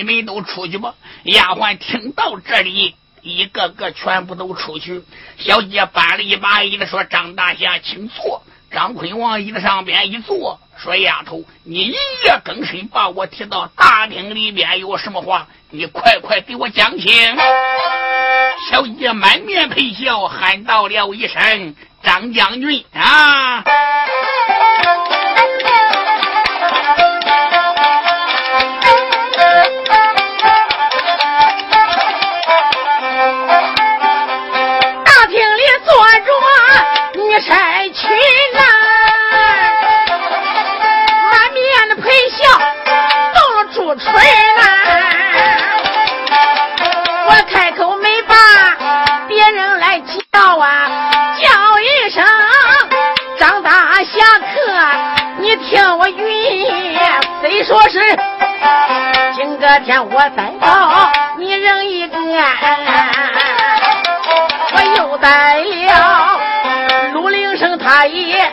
你们都出去吧。”丫鬟听到这里，一个个全部都出去。小姐搬了一把椅子，说：“张大侠，请坐。”张坤往椅子上边一坐，说：“丫头，你一夜更深，把我提到大厅里边，有什么话，你快快给我讲清。”小姐满面陪笑，喊道了一声：“张将军啊！”那天我再到，你扔一个，我又得了陆林生，他也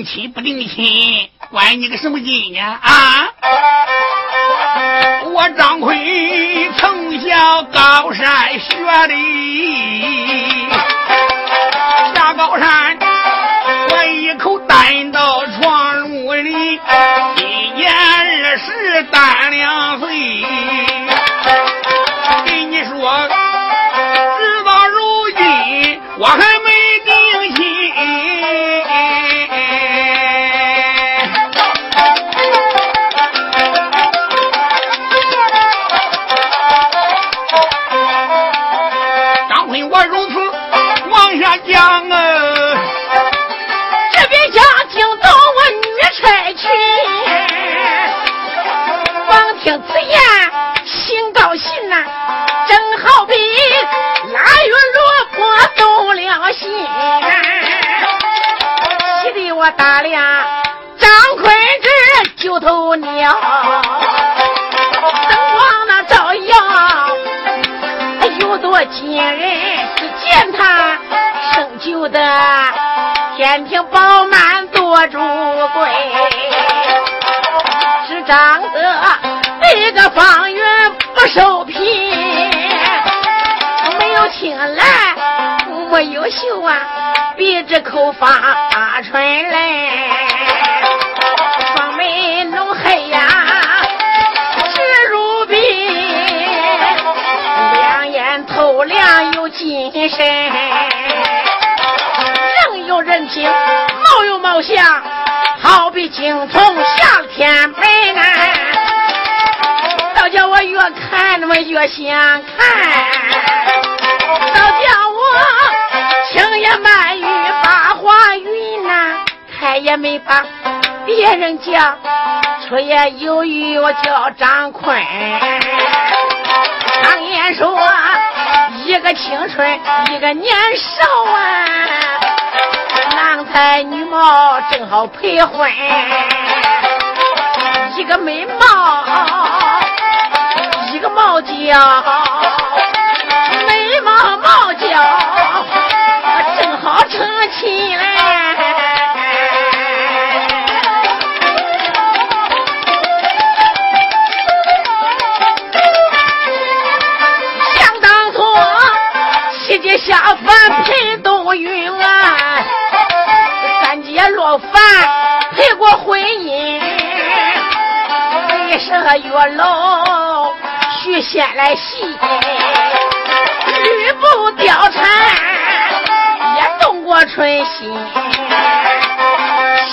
定亲不定亲，关你个什么劲呢？啊！我张坤从小高山学的，下高山我一口担到床褥里，今年二十单两岁，跟你说，直到如今我还。天庭饱满多珠贵，是长得那个方圆不受贫，没有青蓝，没有秀啊。鼻子口发春来，像，好比青铜下天门，倒叫我越看那么越想看，倒叫我情也满。开也没把别人讲，出也有余。我叫张坤，常言说一个青春一个年少啊，才女貌正好配婚，一个美貌一个貌娇，美貌貌娇正好成亲嘞。下凡陪冬云啊，三姐落凡陪过婚姻，为什么月老许仙来戏？吕布貂蝉也动过春心，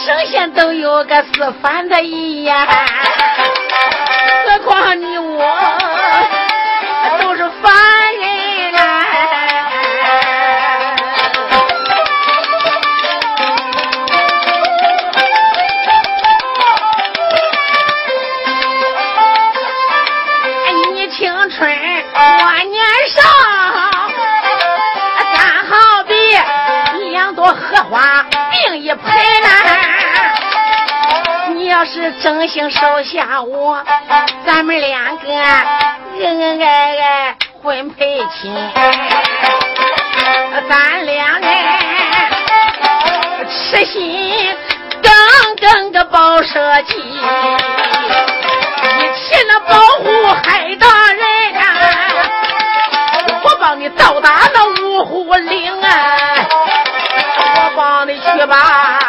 神仙都有个四反的意呀，何况你我。是真心收下我，咱们两个恩恩爱爱婚配亲，咱俩哎痴心耿耿个报社稷，一起那保护海大人啊！我帮你到达那五虎岭啊！我帮你去吧。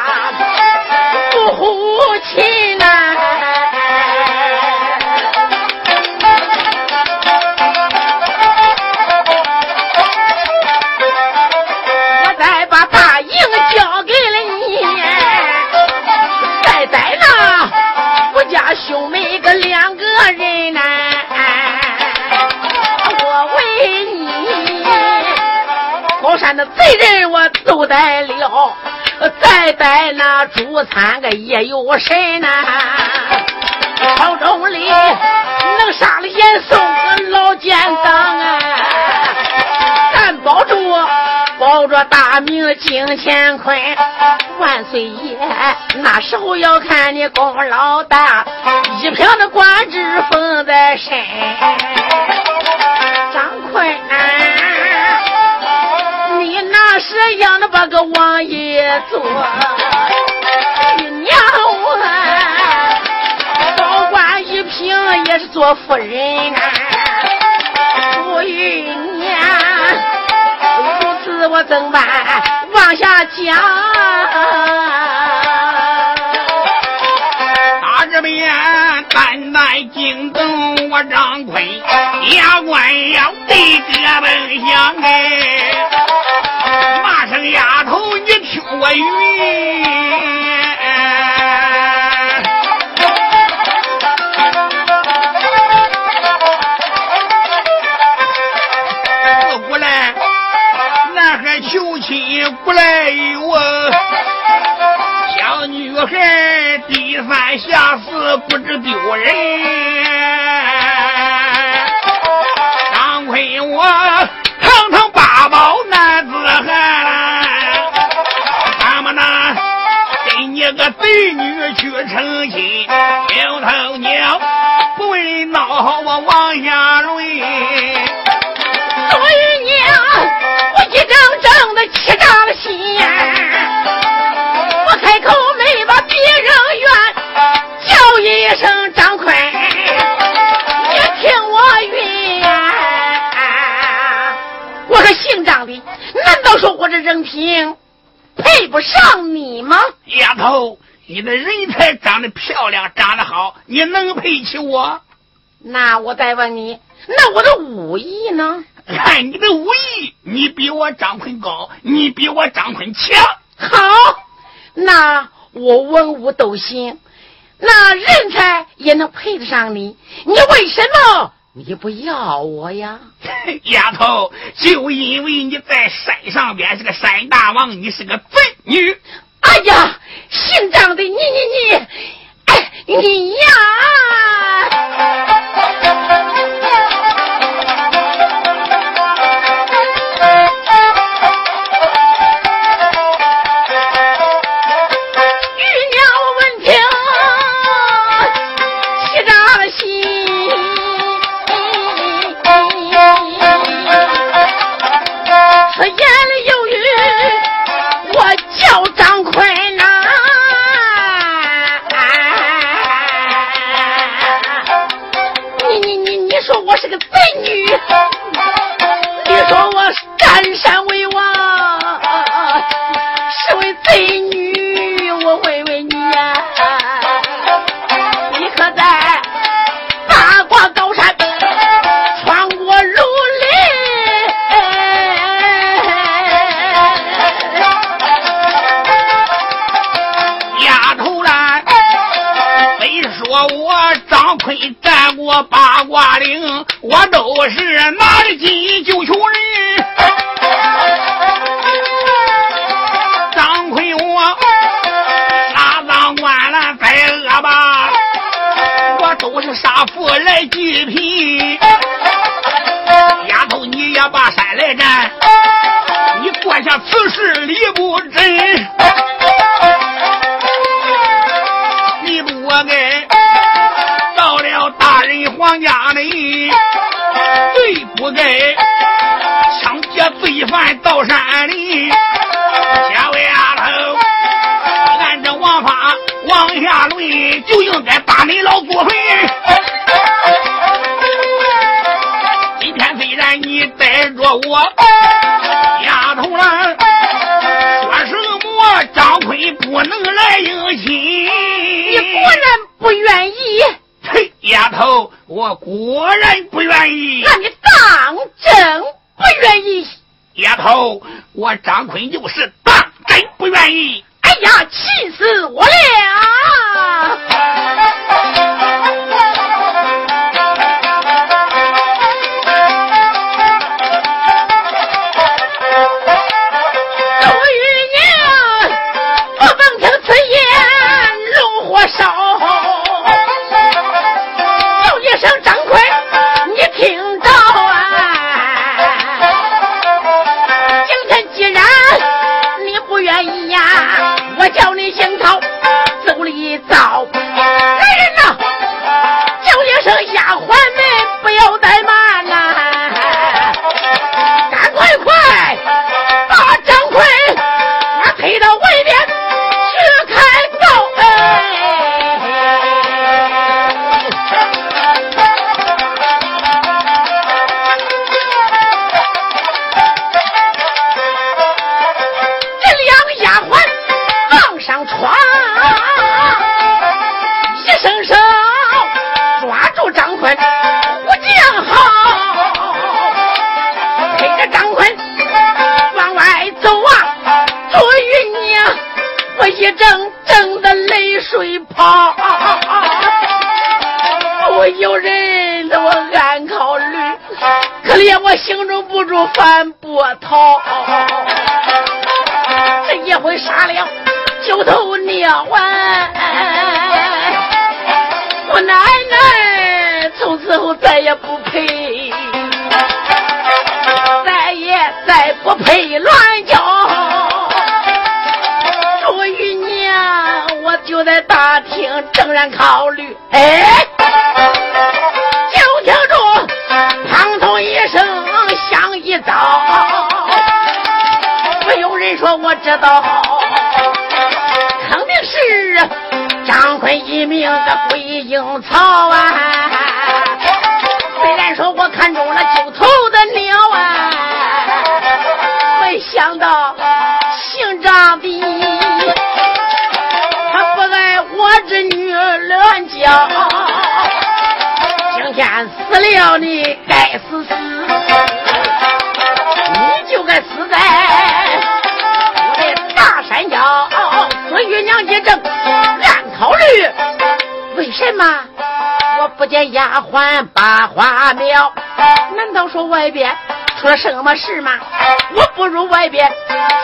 每个两个人呐我为你高山的贼人我都带了再带那朱参个也有神呐朝中里能杀了严嵩个老奸党啊咱保住大明金乾坤，万岁爷那时候要看你功劳大，一瓶的官职封在身。张坤。是养的把个王爷做，你娘啊，高官一品也是做夫人啊，不与娘，如此我怎办？往下讲，打这边单单惊动我张坤，牙关要对个本相哎。丫头，你听我语，亲过来哟，小女孩低三下四不知丢人，张坤我堂堂八宝男子汉。怎么能跟你个贼女去成亲，牛头鸟不为闹好我往下坠。所以娘，气炸了心，我开口没把别人怨，叫一声张坤，你听我云，我说姓张的，难道说我这人品？配不上你吗，丫头？你的人才长得漂亮，长得好，你能配起我？那我再问你，那我的武艺呢？看 你的武艺，你比我张坤高，你比我张坤强。好，那我文武都行，那人才也能配得上你。你为什么你不要我呀？丫头，就因为你在山上边是个山大王，你是个贼女。哎呀，姓张的，你你你，哎，你呀！占山为王是位贼女我问问你呀你可在八卦高山穿过如林丫头啦非说我张奎占过八卦岭我都是拿着鸡就穷人杀富来济贫。丫头你也把山来占，你做下此事理不真。我该到了大人皇家里，最不该抢劫罪犯到山里。这位丫头，按着王法往下论，就应该打你老祖坟。果然不愿意。正然考虑，哎，就听着砰通一声响一遭，没有人说我知道。好。见丫鬟把花苗？难道说外边出了什么事吗？我不如外边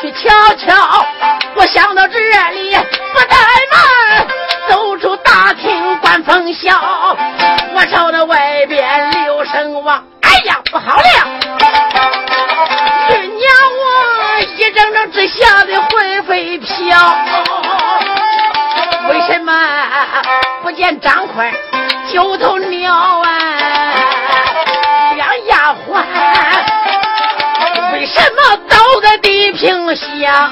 去瞧瞧。我想到这里，不怠慢，走出大厅观风笑。我朝那外边留声望，哎呀，不好了！玉娘，我一整整只吓得魂飞飘。为什么不见张坤九头鸟啊？两丫鬟为什么倒在地平下？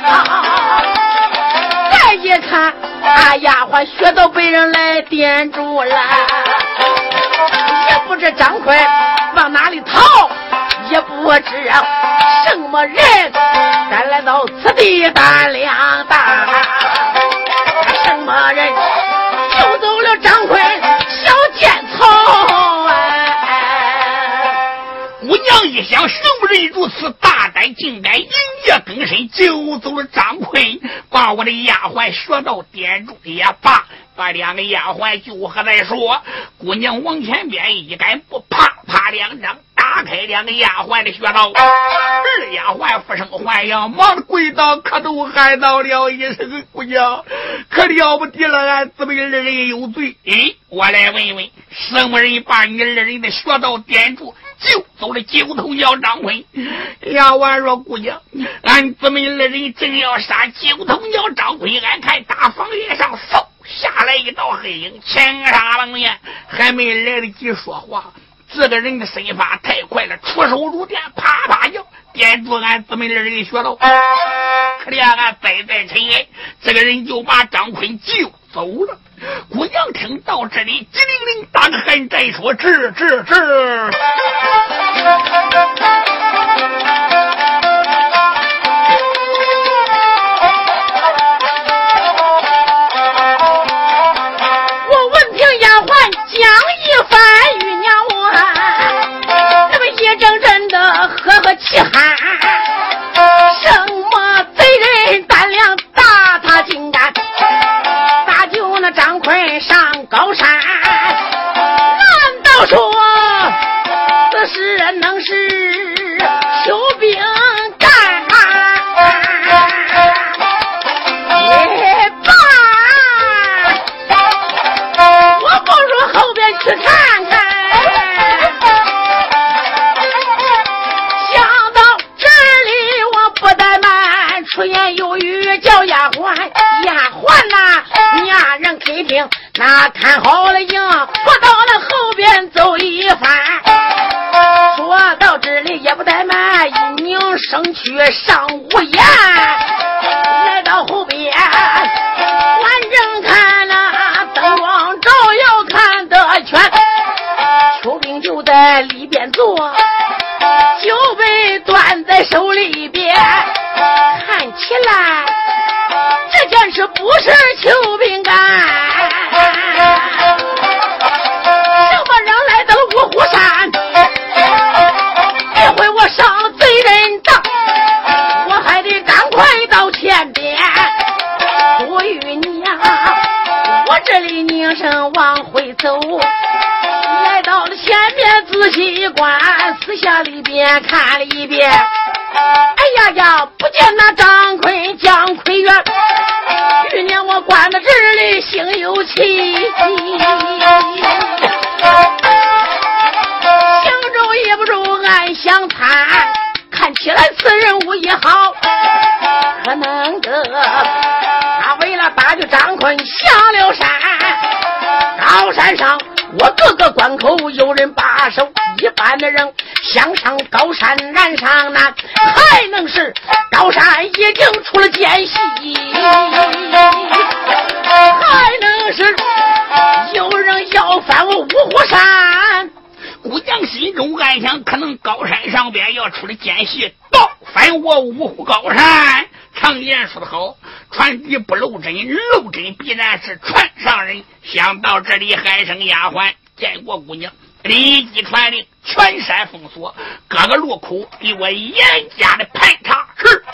再一看，啊，丫鬟血都被人来点住了，也不知张坤往哪里逃。也不知什么人敢来到此地胆量大，什么人救走了张一想，什么人如此大胆，竟敢营夜更深救走了张坤，把我的丫鬟学到点住也罢，把两个丫鬟就和再说。姑娘往前边一赶，不啪啪两掌打开两个丫鬟的穴道。二丫鬟不生还阳，忙跪倒磕头喊道了一声：“姑娘，可了不得了，俺姊妹二人有罪。哎，我来问问，什么人把你二人的穴道点住？”就走了九头鸟张坤，丫鬟说：“姑娘，俺姊妹二人正要杀九头鸟张坤，俺看大房檐上嗖下来一道黑影，青纱蒙面，还没来得及说话，这个人的身法太快了，出手如电，啪啪叫点住俺姊妹二人的穴道，可怜俺栽在尘埃，这个人就把张坤救走了。”姑娘听到这里，机灵灵打个寒战，说：“治治治！”一番，玉娘我那么一阵阵的呵呵气喊，什么贼人胆量大，他竟敢！那张坤上高山，山，高山上。我各个关口有人把守，一般的人想上高山难上难，还能是高山已经出了奸细，还能是有人要翻我五虎山。姑娘心中暗想，可能高山上边要出了奸细，倒翻我五虎高山。常言说得好，船底不露针，露针必然是船上人。想到这里，喊声丫鬟见过姑娘，立即传令，全山封锁，各个路口给我严加的排查。是。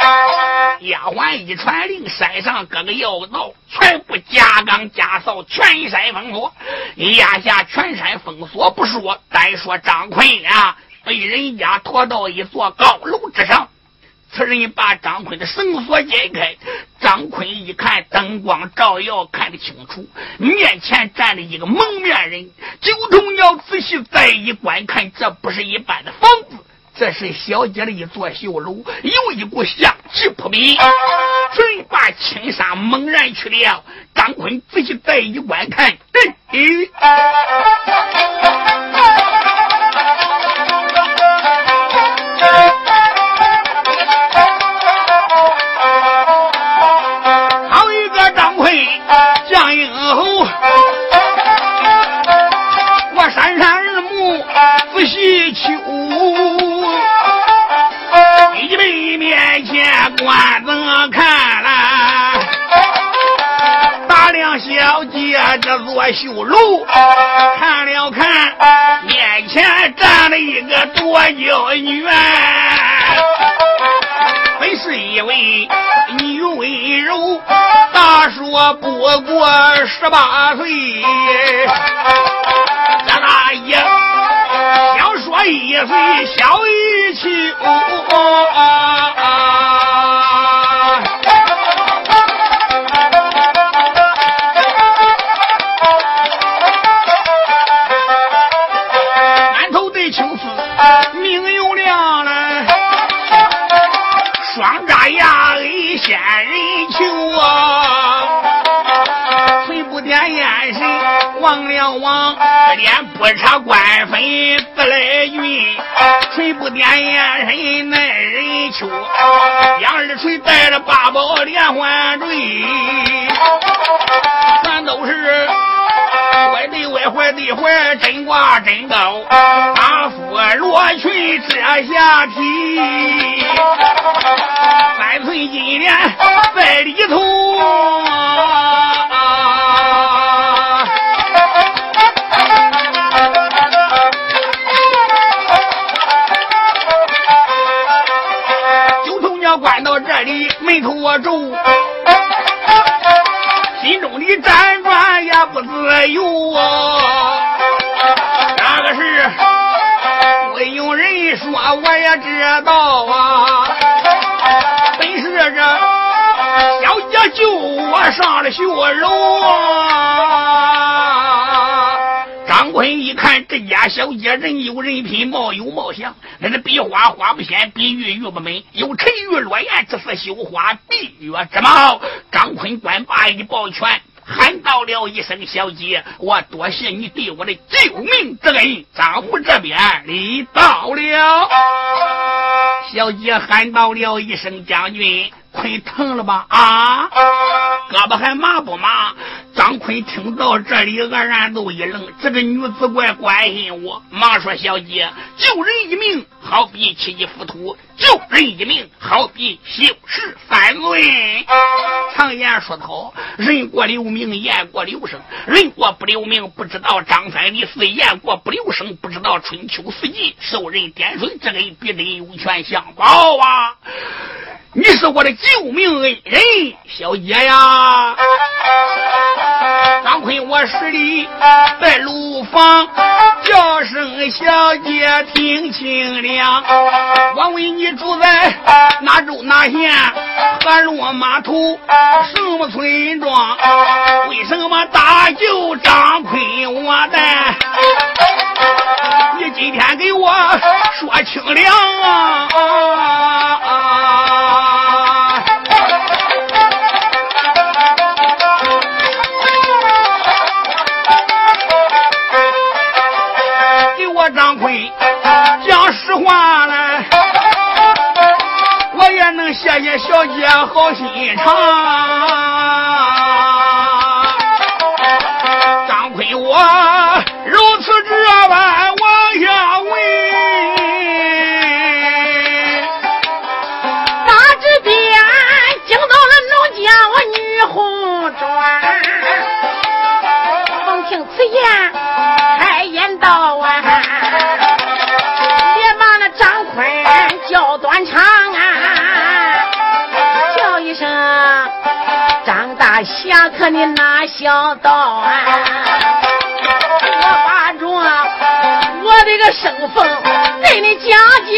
丫鬟一传令，山上各个要道全部加岗加哨，全山封锁。压下全山封锁不说，单说张坤啊，被人家拖到一座高楼之上。此人把张坤的绳索解开，张坤一看，灯光照耀，看得清楚，面前站着一个蒙面人。九头鸟仔细再一观看，这不是一般的房子，这是小姐的一座绣楼，有一股香气扑鼻。准把青纱猛然去了。张坤仔细再一观看，哎哎。前观怎看啦？打量小姐这座绣楼，看了看面前站了一个多娇女。本是一位女温柔，大说不过十八岁。张大爷小说一岁小一秋。脸不差官分自来运，锤不点眼神耐人求。杨二锤带着八宝连环坠，全都是歪对歪，坏对坏，真挂真高。大夫罗裙遮下体，三寸金莲在里头。眉头我皱，心中的辗转也不自由啊！那个是会有人说，我也知道啊。本是这小姐救我上了学楼啊！张坤一看，这家小姐人有人品，貌有貌相，那是比花花不鲜，比玉玉不美，有沉鱼落雁之色，羞花闭月之貌。张坤官把一抱拳，喊到了一声：“小姐，我多谢你对我的救命之恩。”张府这边礼到了，小姐喊到了一声：“将军。”坤疼了吧？啊，胳膊还麻不麻？张坤听到这里，愕然都一愣。这个女子怪关心我，忙说：“小姐，救人一命，好比七级浮屠；救人一命，好比修士三尊。”常言说得好：“人过留名，雁过留声。人过不留名，不知道张三李四；雁过不留声，不知道春秋四季。受人点水之恩，比人有权相报啊！”你是我的救命恩人，小姐呀！张坤，我实力在路房，叫声小姐听清亮。我问你你住在哪州哪县河洛码头什么村庄？为什么大舅张坤我的？你今天给我说清亮啊！也小姐好心肠。你哪想到啊？我把着我的个身份对你讲讲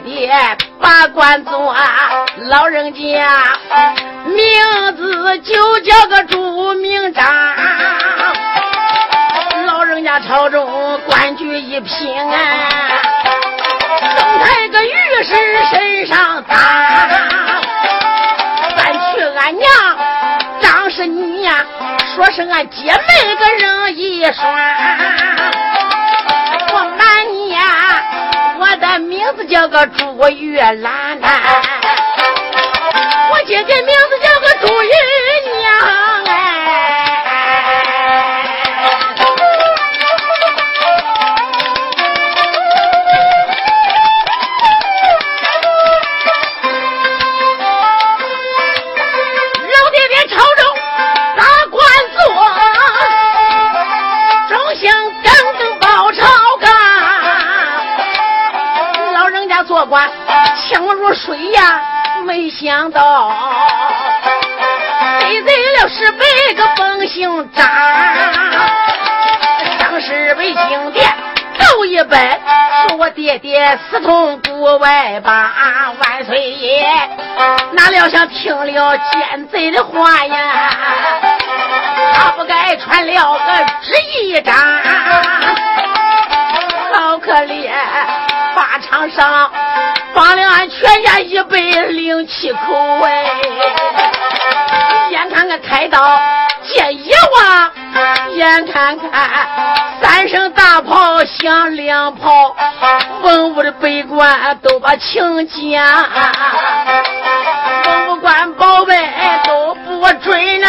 爹把官做，老人家名字就叫个朱明章。老人家朝中官居一品啊，生太个御史身上担。咱去俺娘张是你呀，说是俺姐妹个人一双。的名字叫个朱玉兰呐，我姐姐名水呀，没想到得罪了十百个本姓张，上十北京殿奏一拜，说我爹爹私通国外吧，万岁爷，哪料想听了奸贼的话呀，他不该传了个旨意章，好可怜，法场上。放了俺全家一百零七口哎，眼看看开刀见阎王，眼看看三声大炮响两炮，文武的百官都把情讲，文武官宝贝都不准呐，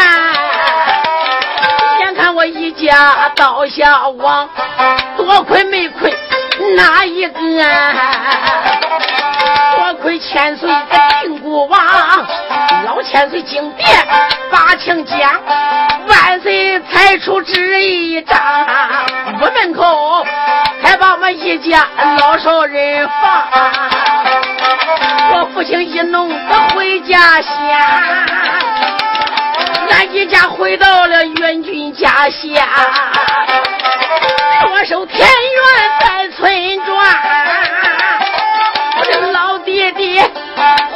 眼看我一家倒下亡，多亏没亏哪一个？多亏千岁的定国王，老千岁进殿把情讲，万岁才出旨一张，屋门口才把我们一家老少人放，我父亲一弄的回家乡，俺一家回到了元军家乡，多守田园在村庄。这老爹爹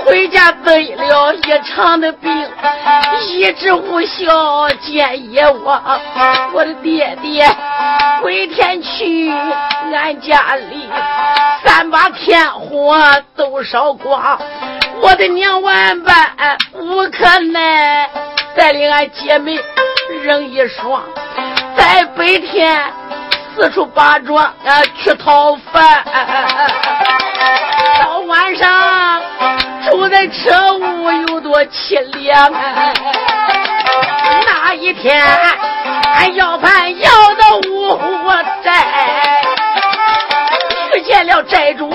回家得了一场的病，一直无效，建议我，我的爹爹回天去，俺家里三把天火都烧光，我的娘万般无可奈，带领俺姐妹人一双，在白天四处把庄啊去讨饭，到晚上。住在车屋有多凄凉！那一天俺要饭要到五湖寨，遇见了寨主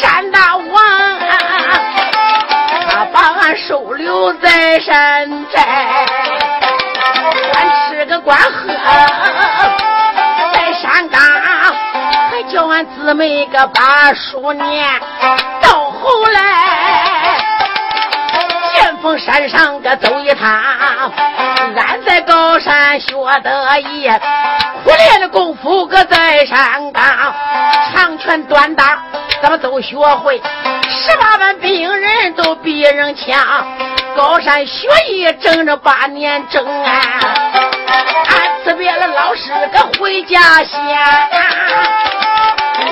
山大王，他把俺收留在山寨，俺吃个官喝在山岗，还叫俺姊妹个把书念，到后来。逢山上个走一趟，俺在高山学得艺，苦练的功夫搁在山岗，长拳短打咱们都学会，十八般兵刃都比人强。高山学艺整整八年整啊，辞别了老师个回家乡，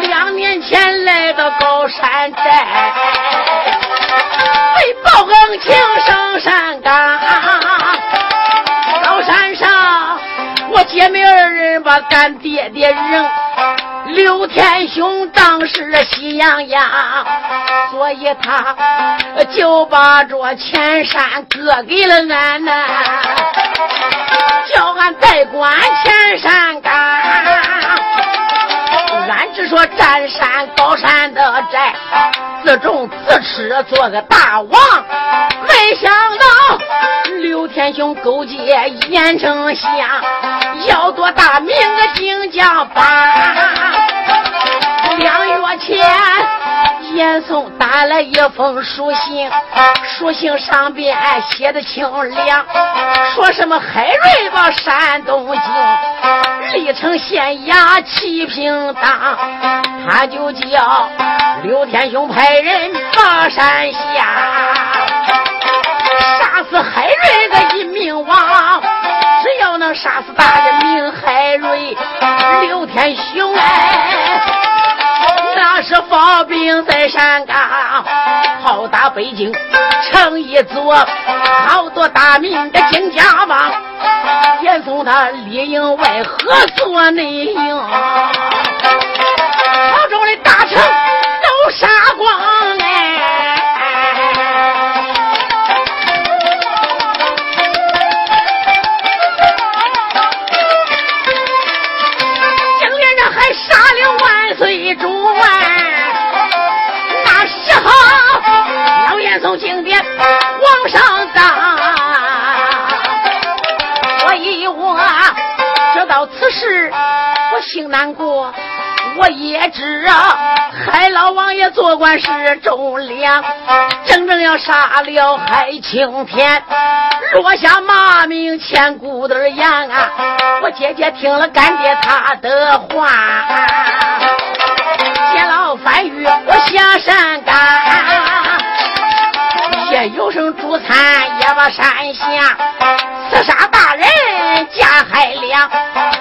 两年前来到高山寨。为报恩情上山岗，高山上我姐妹二人把干爹爹扔，刘天雄当时喜洋洋，所以他就把这前山割给了俺呐，叫俺代管前山岗。俺只说占山高山的寨。自种自吃，做个大王。没想到刘天雄勾结严丞相，要夺大明个金将帮。前，严嵩打来一封书信，书信上边写的清凉，说什么海瑞把山东京，历城县衙齐平当，他就叫。刘天雄派人把山下，杀死海瑞的一命王。只要能杀死大人命海瑞，刘天雄哎，是发兵在山岗，炮打北京城一座，好多大名的金家王，严嵩他里应外合做内应，朝中的大臣都杀光老严嵩进殿皇上当，我以我知道此事，我心难过。我也知啊，海老王爷做官是忠良，真正要杀了海青天，落下骂名千古的言啊！我姐姐听了干爹他的话。见老番禺，我下山岗，有声主餐也把山下，刺杀大人加海良，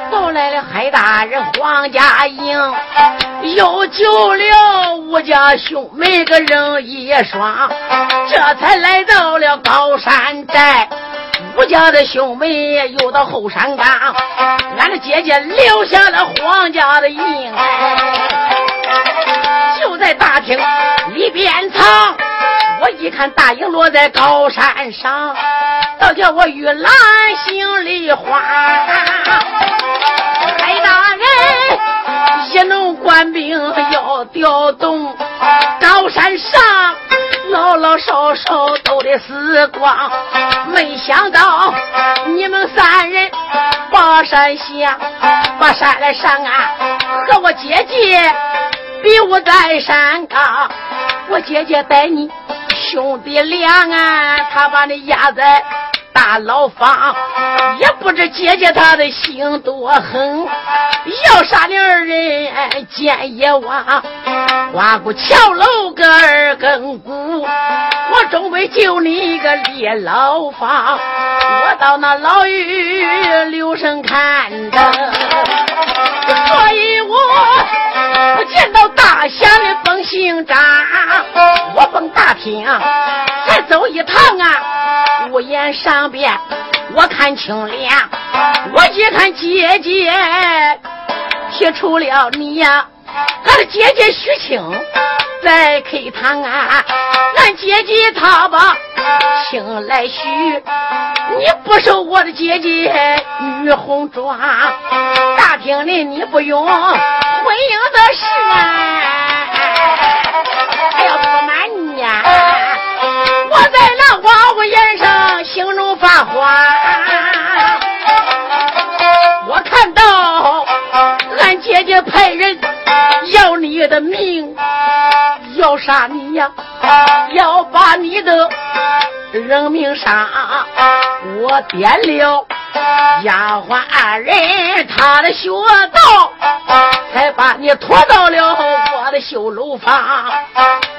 送来了海大人黄家英，又救了吴家兄妹个人一双，这才来到了高山寨。吴家的兄妹又到后山岗，俺的姐姐留下了黄家的印。就在大厅里边藏，我一看大营落在高山上，倒叫我玉兰心里慌。海大人一弄官兵要调动，高山上老老少少都得死光。没想到你们三人把山下，把山来上啊，和我姐姐。比武在山岗，我姐姐带你兄弟俩啊，他把你压在大牢房，也不知姐姐他的心多狠，要杀你二人见阎王，花鼓桥楼个二更鼓，我终归救你一个离牢房，我到那牢狱留神看着，所以我。见到大侠的封行章，我封大厅再走一趟啊，屋檐上边我看清了，我一看姐姐提出了你呀，俺的姐姐许清在客堂啊，俺姐姐她把情来许，你不收我的姐姐女红妆，大厅里你不用。婚姻的事啊，还要不瞒你呀，我在那花屋檐上心中发慌。我看到俺姐姐派人要你的命，杀你呀，要把你的人命杀。我点了。丫鬟二人，他的学道，才把你拖到了我的绣楼房。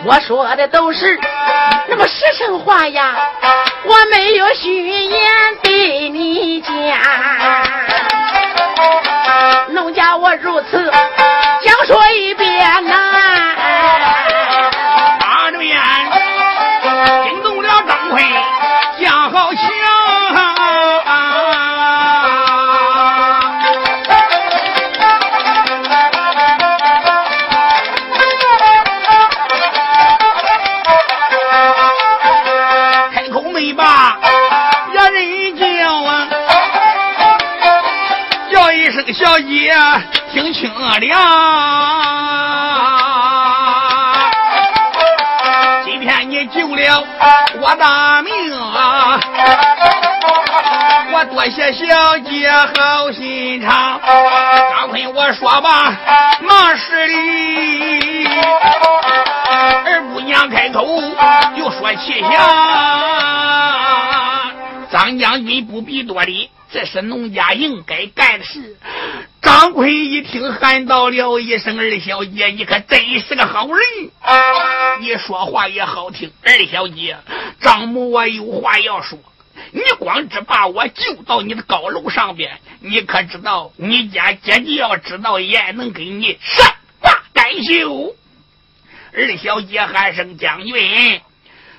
我说的都是那么实诚话呀，我没有虚言对你讲。农家我如此讲说一遍呐。听清凉，今天你救了我的命啊！我多谢小姐好心肠。张坤，我说吧，忙事里，二姑娘开口就说气象，张将军不必多礼。这是农家应该干的事。张奎一听，喊道了一声：“二小姐，你可真是个好人，你说话也好听。二小姐，张母我有话要说。你光只把我救到你的高楼上边，你可知道，你家姐姐要知道，也能给你善罢甘休。”二小姐喊声：“将军，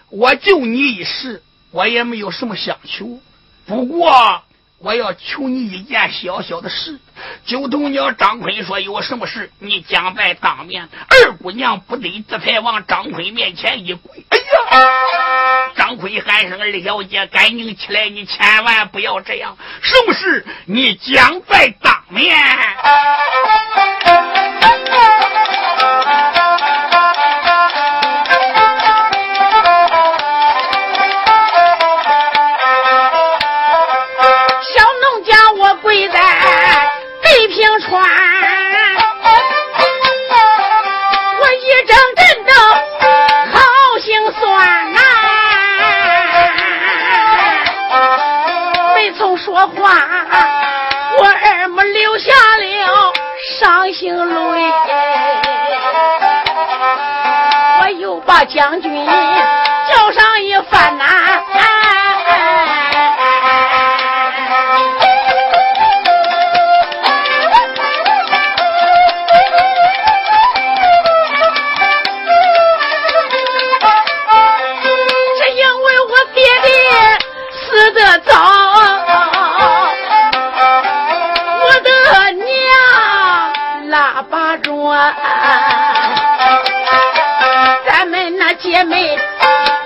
我救你一时，我也没有什么相求。不过……”我要求你一件小小的事。九头鸟张坤说：“有什么事，你将在当面。”二姑娘不得，这才往张坤面前一跪。哎呀！张坤喊声：“二小姐，赶紧起来！你千万不要这样。什么事，你将在当面。”姓雷，我又把将军叫上一番呐，是因为我爹爹死得早，说，咱们那。姐妹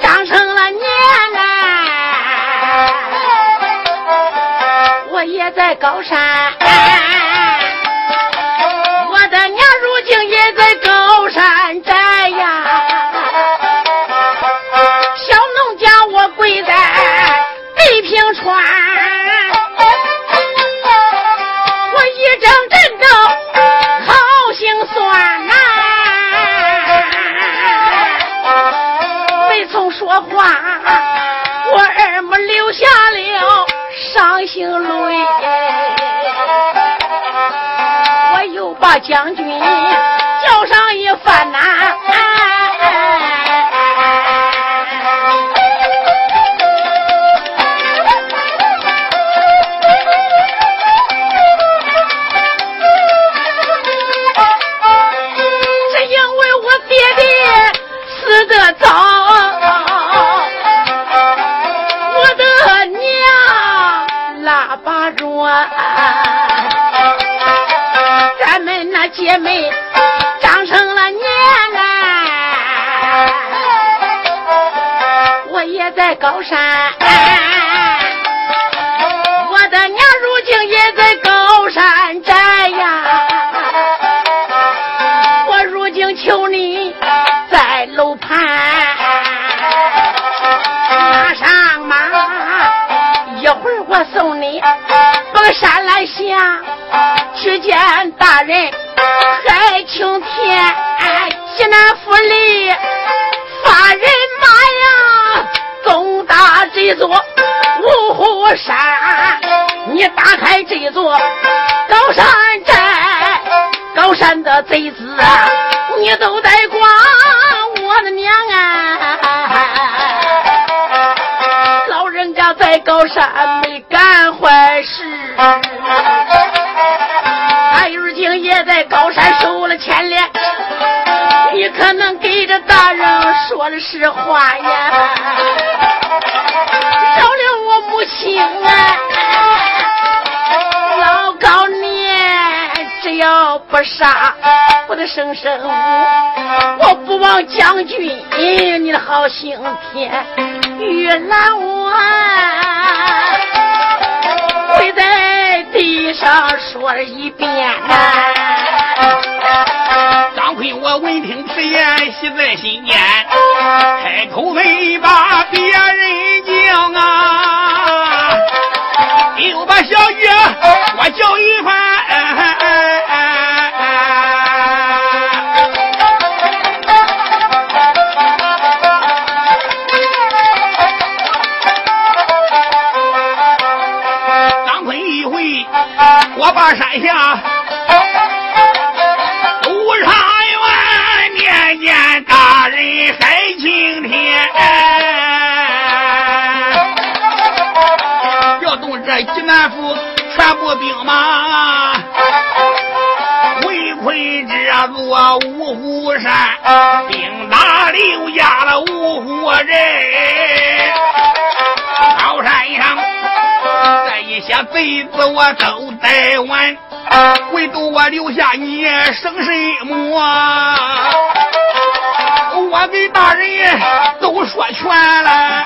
长成了年呐，我也在高山，将军叫上一番人，海青天济南府里发人马呀，攻打这座五虎山。你打开这座高山寨，高山的贼子啊，你都得管。我的娘啊，老人家在高山的实话呀？饶了我母亲啊！老高你只要不杀我的生生，我不忘将军你的好心田，玉兰我。跪在地上说了一遍呐。张奎，我闻听此言，喜在心间，开口没把别人讲啊，又把小姐我叫一番。我把山下人。高山上这一些贼子我都逮完，唯独我留下你生什么？我给大人都说全了。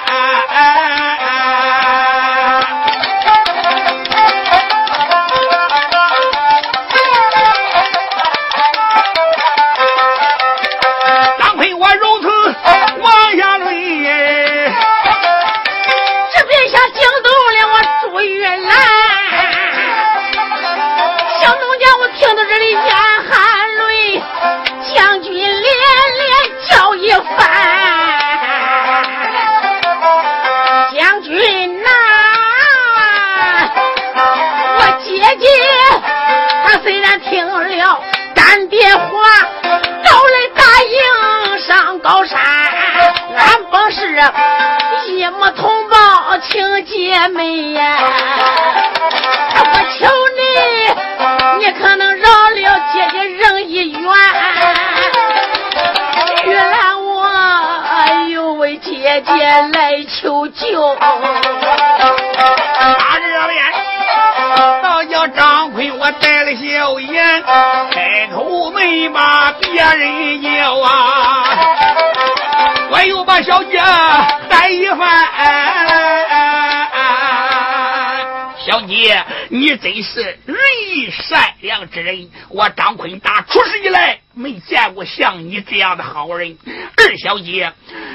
姐来求救。打这边，倒叫张坤我带了笑颜，开口没把别人叫啊，我又把小姐带一番。小姐，你真是仁义善良之人，我张坤达出世以来没见过像你这样的好人。二小姐，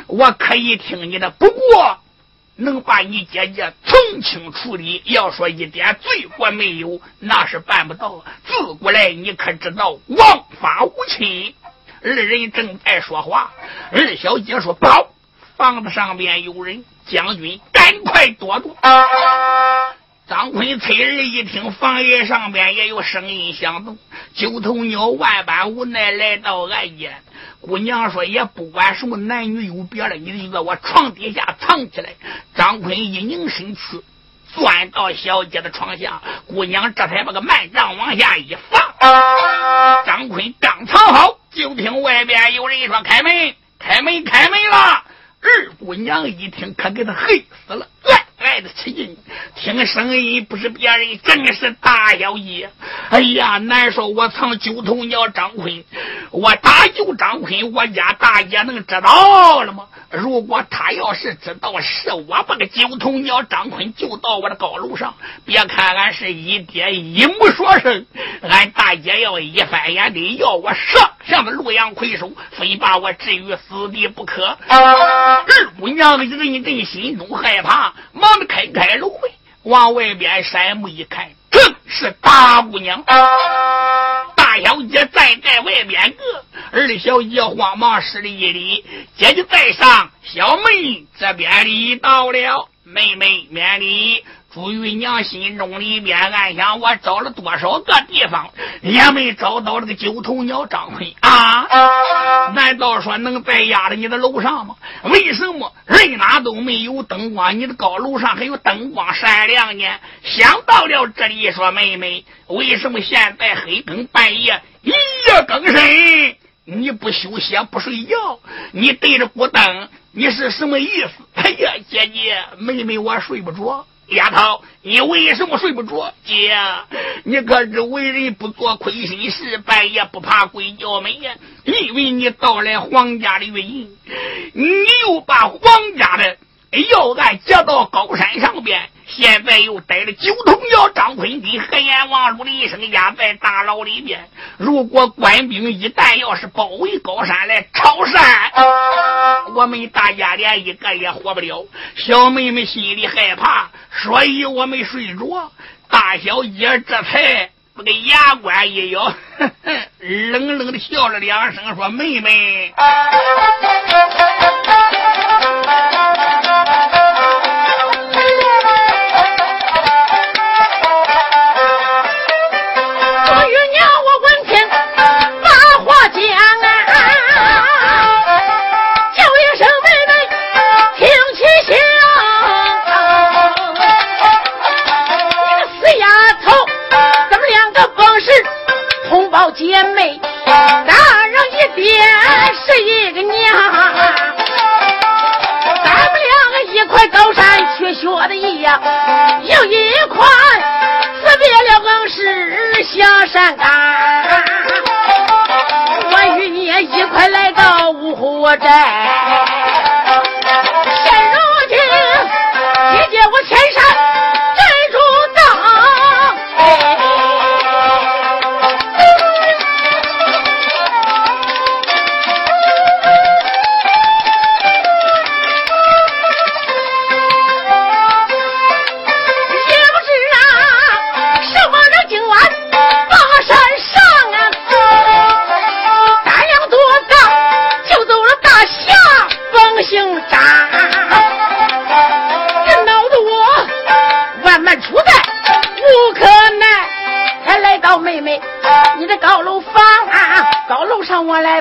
我可以听你的，不过。能把你姐姐从轻处理，要说一点罪过没有，那是办不到。自古来你可知道王法无亲？二人正在说话，二小姐说：“报，房子上边有人，将军赶快躲躲。”张坤崔儿一听，房檐上边也有声音响动。九头鸟万般无奈来到案间，姑娘说：“也不管什么男女有别了，你就在我床底下藏起来。”张坤一拧身躯，钻到小姐的床下，姑娘这才把个幔帐往下一放。张坤刚藏好，就听外边有人说：“开门，开门，开门了！”二姑娘一听，可给他黑死了，来。爱的起劲，听声音不是别人，正是大小姐。哎呀，难说我藏九头鸟张坤，我打救张坤，我家大爷能知道了吗？如果他要是知道是我把个九头鸟张坤救到我的高楼上，别看俺是一爹一母说声，俺大爷要一翻眼得要我上上的洛阳魁首，非把我置于死地不可。二姑娘一阵阵心中害怕，忙的开开路，往外边山木一看，正是大姑娘。大小姐站在外边个，二小姐慌忙施了一礼，姐姐在上，小妹这边礼到了，妹妹免礼。朱玉娘心中里边暗想：我找了多少个地方，也没找到这个九头鸟张坤啊！难道说能再压在你的楼上吗？为什么人哪都没有灯光，你的高楼上还有灯光闪亮呢？想到了这里，说妹妹，为什么现在黑更半夜一夜更深，你不休息不睡觉，你对着孤灯，你是什么意思？哎呀，姐姐，妹妹，我睡不着。丫头，你为什么睡不着？姐，你可知为人不做亏心事，半夜不怕鬼叫门呀？因为你盗来皇家的玉印，你又把皇家的要案接到高山上边，现在又逮了九头鸟张坤跟黑阎王陆离生压在大牢里边。如果官兵一旦要是包围高山来抄山，我们大家连一个也活不了。小妹妹心里害怕，所以我没睡着。大小姐这才把个牙关一咬，冷冷的笑了两声，说：“妹妹。”姐妹，大人一爹是一个娘，咱们两个一块高山去学的一样，有一块辞别了更是下山岗。我与你一块来到五湖寨。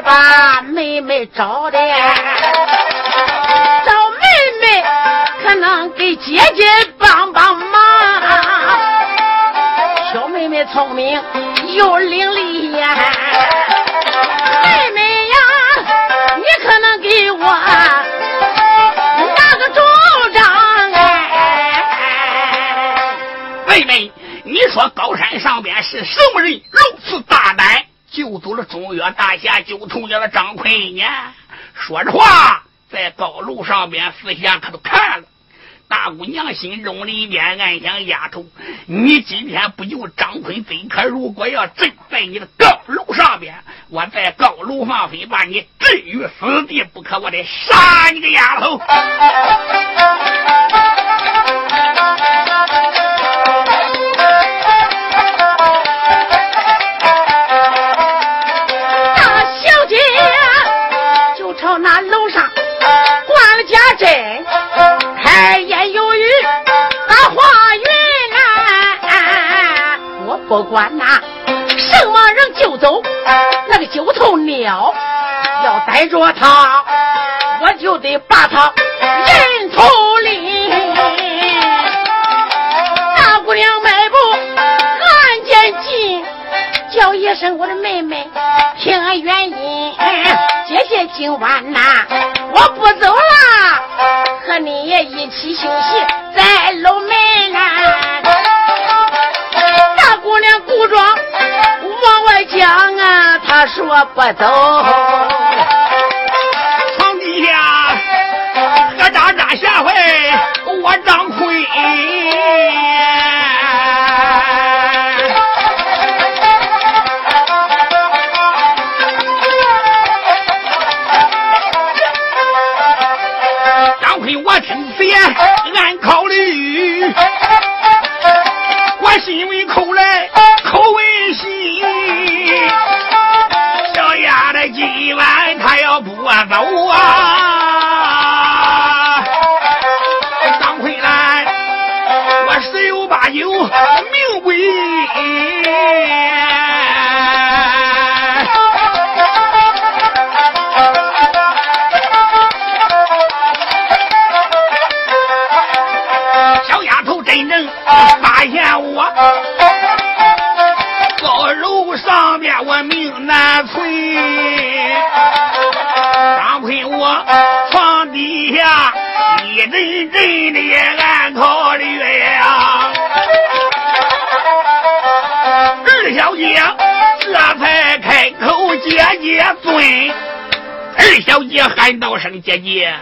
把妹妹找的，找妹妹可能给姐姐帮帮忙。小妹妹聪明又伶俐呀，妹妹呀，你可能给我拿个主张哎。妹妹，你说高山上边是什么人？中原大侠九头鸟的张奎呢？说着话，在高楼上边四下可都看了。大姑娘心中里边暗想：丫头，你今天不救张坤怎，可如果要真在你的高楼上边，我在高楼放飞，把你置于死地不可，我得杀你个丫头！不管那什么人救走那个九头鸟，要逮着他，我就得把他人头领。大姑娘迈步看见近，叫一声我的妹妹，听原因。姐姐今晚呐，我不走了，和你也一起休息在楼门姑娘，古装往外讲啊，她说不走。娘这才开口：“姐姐尊。”二小姐喊道声：“姐姐，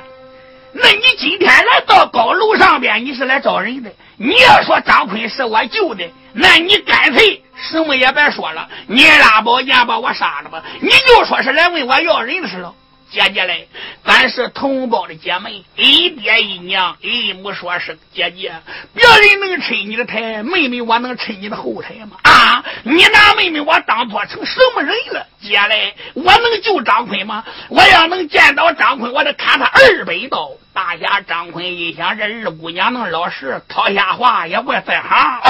那你今天来到高楼上边，你是来找人的？你要说张坤是我救的，那你干脆。”什么也别说了，你拉宝剑把我杀了吧！你就说是来问我要人的事了。姐姐嘞，咱是同胞的姐妹，一爹一娘，一母说是姐姐，别人能抻你的台，妹妹我能抻你的后台吗？啊！你拿妹妹我当做成什么人了？姐嘞，我能救张坤吗？我要能见到张坤，我得砍他二百刀。大侠张坤一想，这二姑娘能老实，套下话也不在行。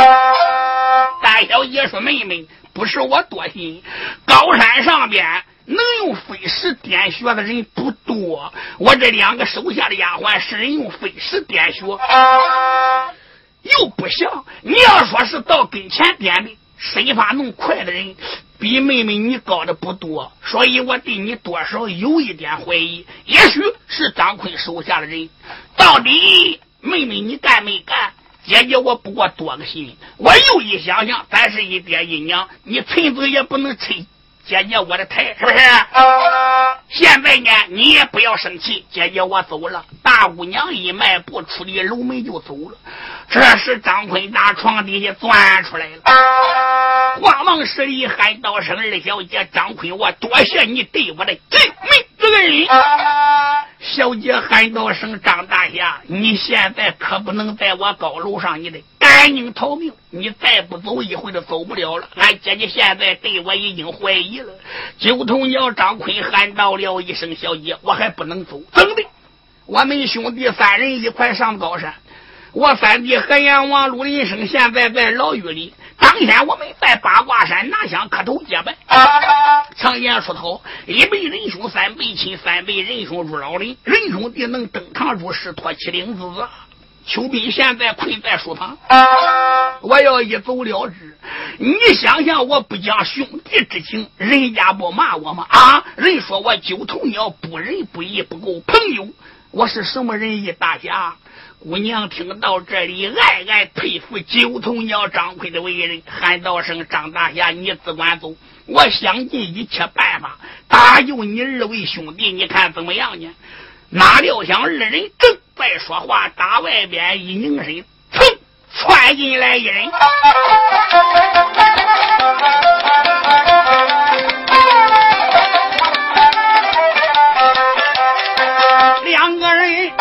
大小姐说：“妹妹，不是我多心，高山上边。”能用飞石点穴的人不多，我这两个手下的丫鬟是人用飞石点穴，又不像你要说是到跟前点的身法弄快的人，比妹妹你高的不多，所以我对你多少有一点怀疑。也许是张坤手下的人，到底妹妹你干没干？姐姐我不过多个心。我又一想想，咱是一爹一娘，你存子也不能催姐姐我的台，是不是？现在呢，你也不要生气，姐姐我走了。大姑娘一迈步出的楼门就走了。这时张坤打床底下钻出来了，慌忙施礼喊道声：“二小姐，张坤，我多谢你对我的救命之恩。”小姐喊道声：“张大侠，你现在可不能在我高楼上，你得赶紧逃命！你再不走，一会儿就走不了了。俺姐姐现在对我已经怀疑了。”九头鸟张坤喊到了一声：“小姐，我还不能走，怎么的？我们兄弟三人一块上高山。”我三弟何阎王陆林生现在在牢狱里。当天我们在八卦山拿香磕头结拜。常言说好，一辈仁兄三辈亲，三辈仁兄入老林。仁兄弟能登堂入室，托起领子。邱斌现在困在书房，我要一走了之。你想想，我不讲兄弟之情，人家不骂我吗？啊，人说我九头鸟不仁不义，不够朋友。我是什么仁义大侠？姑娘听到这里，暗暗佩服九头鸟张奎的为人，喊道声：“张大侠，你只管走，我想尽一切办法搭救你二位兄弟，你看怎么样呢？”哪料想二人正再说话，打外边一拧身，噌，窜进来一人。两个人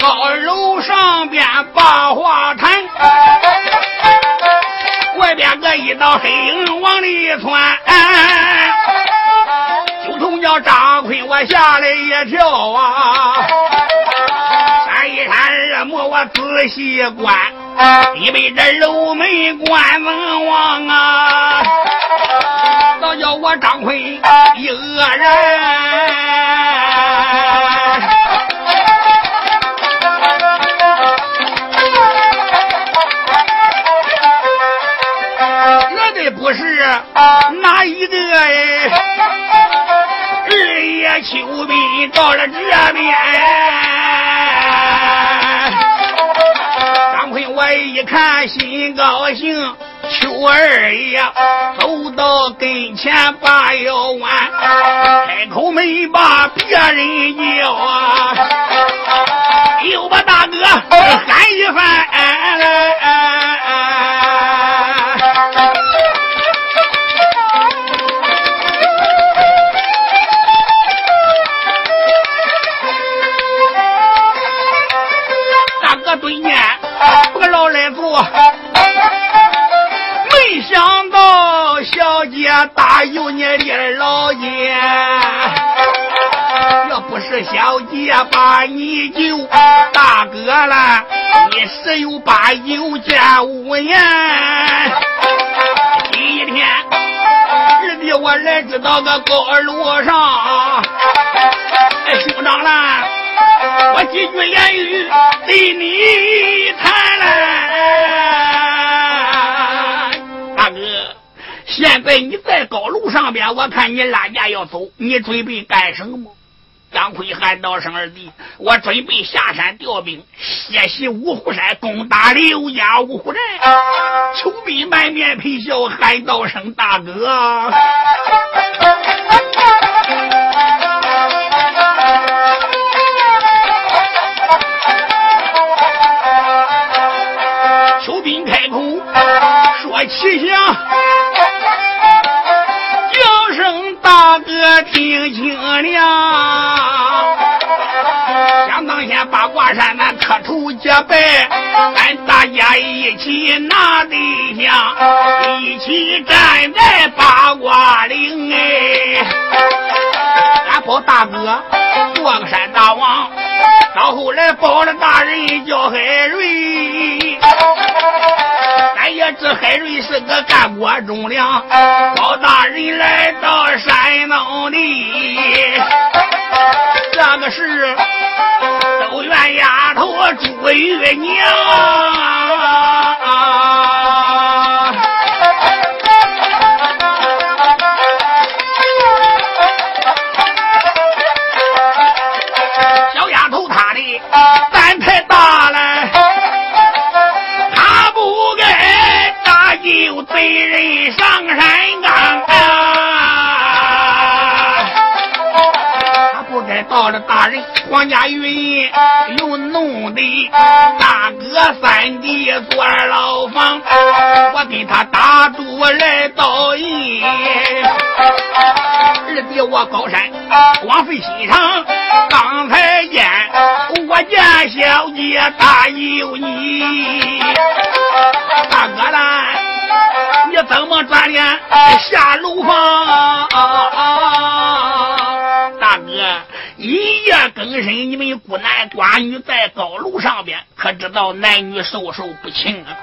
到楼上边把话谈，外边个一道黑影往里窜，九头鸟张坤，我吓了一跳啊！仔细观，里边这楼门关怎望啊？倒叫我张坤一个人。哪一个哎？二爷秋兵到了这边，我一看心高兴。秋二爷走到跟前把腰弯，开口没把别人叫啊，又把大哥喊一番。没是小姐把你救，大哥了，你十有八九见无言。今一天，二弟我来知道个高楼上，哎，兄长了。我几句言语对你谈了，大哥，现在你在高楼上边，我看你拉架要走，你准备干什么？张奎喊道声：“二弟，我准备下山调兵，血洗五虎山，攻打刘家五虎寨。”邱斌满面陪笑，喊道声：“大哥。”气象，叫声大哥听清了。想当先八卦山那磕头结拜，俺大家一起拿对象，一起站在八卦岭哎。俺保大哥做个山大王，到后来保了大人叫海瑞。俺也知海瑞是个干国忠良，老大人来到山东里，这个是都怨丫头朱玉娘。我高山光费心肠，刚才见我见小姐答应你，大哥啦，你怎么转脸下楼房？大哥，一夜更深，你们孤男寡女在高楼上边，可知道男女授受不亲啊？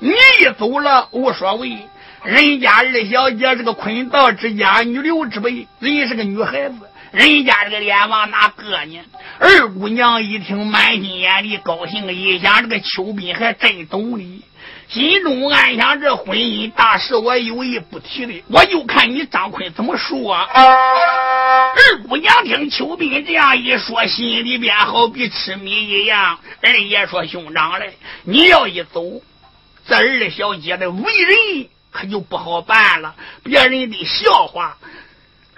你一走了无所谓。人家二小姐是个坤道之家，女流之辈，人是个女孩子，人家这个脸往哪搁呢？二姑娘一听，满心眼里高兴，一想这个秋斌还真懂理，心中暗想：这婚姻大事我有意不提的，我就看你张坤怎么说。二姑娘听秋斌这样一说，心里边好比吃米一样。二爷说：“兄长嘞，你要一走，这二小姐的为人。”可就不好办了，别人的笑话。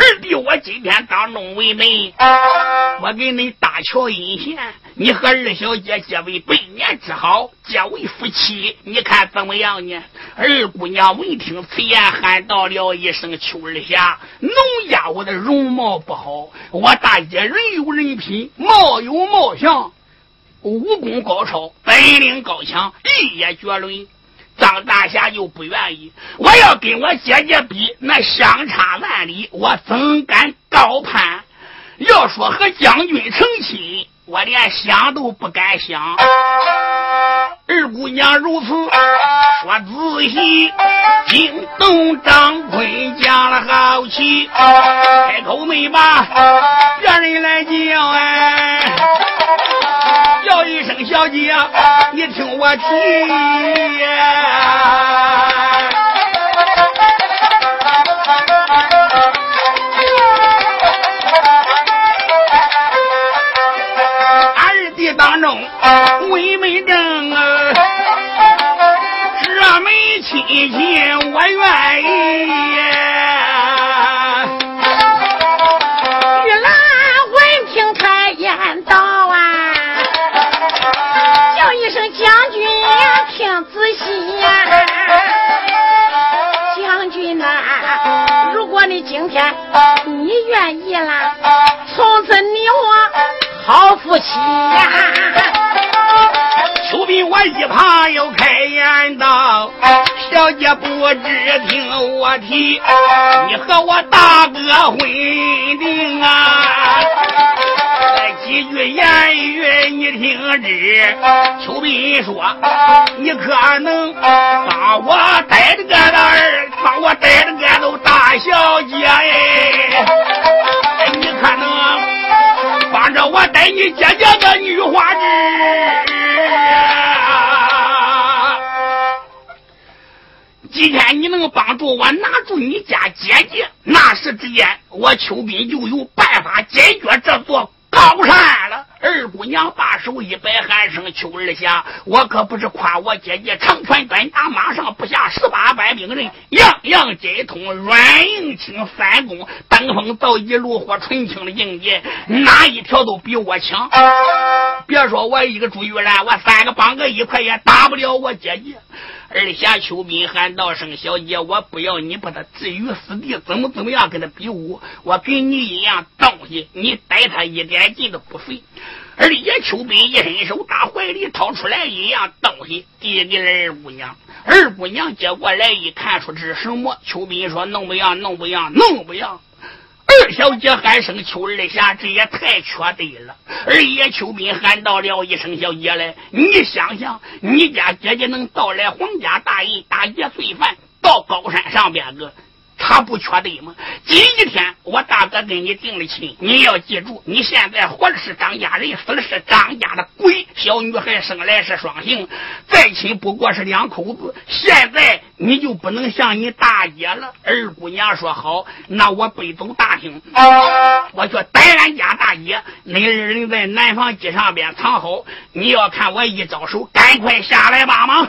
二弟，我今天当众为媒，我给你搭桥引线，你和二小姐结为百年之好，结为夫妻，你看怎么样呢？二姑娘闻听此言，喊道了一声：“秋儿霞，农家我的容貌不好，我大姐人有人品，貌有貌相，武功高超，本领高强，一也绝伦。”张大侠就不愿意，我要跟我姐姐比，那相差万里，我怎敢高攀？要说和将军成亲，我连想都不敢想。二姑娘如此说仔细，惊动张坤讲了好气，开口没把别人来叫哎。叫一声小姐，你听我提。二弟当中，为媒正啊，这门亲戚我愿意。天你愿意啦，从此你我好夫妻呀！丘比我一旁又开言道：“小姐不知听我提，你和我大哥婚定啊！”几句言语你听之，秋斌说：“你可能帮我带着个儿，帮我带着个都大小姐哎，你可能帮着我带你姐姐的女花枝。今天你能帮助我拿住你家姐姐，那时之间我丘斌就有办法解决这座。”高山了，二姑娘把手一摆，喊声：“秋儿霞，我可不是夸我姐姐长拳短打，马上不下十八般兵刃，样样皆通，软硬轻，三攻登峰造极，炉火纯青的境界，哪一条都比我强。别说我一个朱玉兰，我三个帮个一块也打不了我姐姐。”二侠秋斌喊道声：“小姐，我不要你把他置于死地，怎么怎么样跟他比武？我给你一样东西，你逮他一点劲都不费。”二爷秋斌一伸手，打怀里掏出来一样东西，递给了二姑娘。二姑娘接过来一看，出这是什么？秋斌说：“弄不样，弄不样，弄不样。”二小姐喊声：“秋二侠，这也太缺德了！”而叶秋斌喊到了一声：“小姐来，你想想，你家姐姐能到来皇家大印打劫罪犯，到高山上边个？”他不缺德吗？今天我大哥跟你定了亲，你要记住，你现在活的是张家人，死的是张家的鬼。小女孩生来是双性，再亲不过是两口子。现在你就不能像你大爷了。二姑娘说好，那我背走大厅，我去逮俺家大爷。恁二人在南房机上边藏好，你要看我一招手，赶快下来帮忙。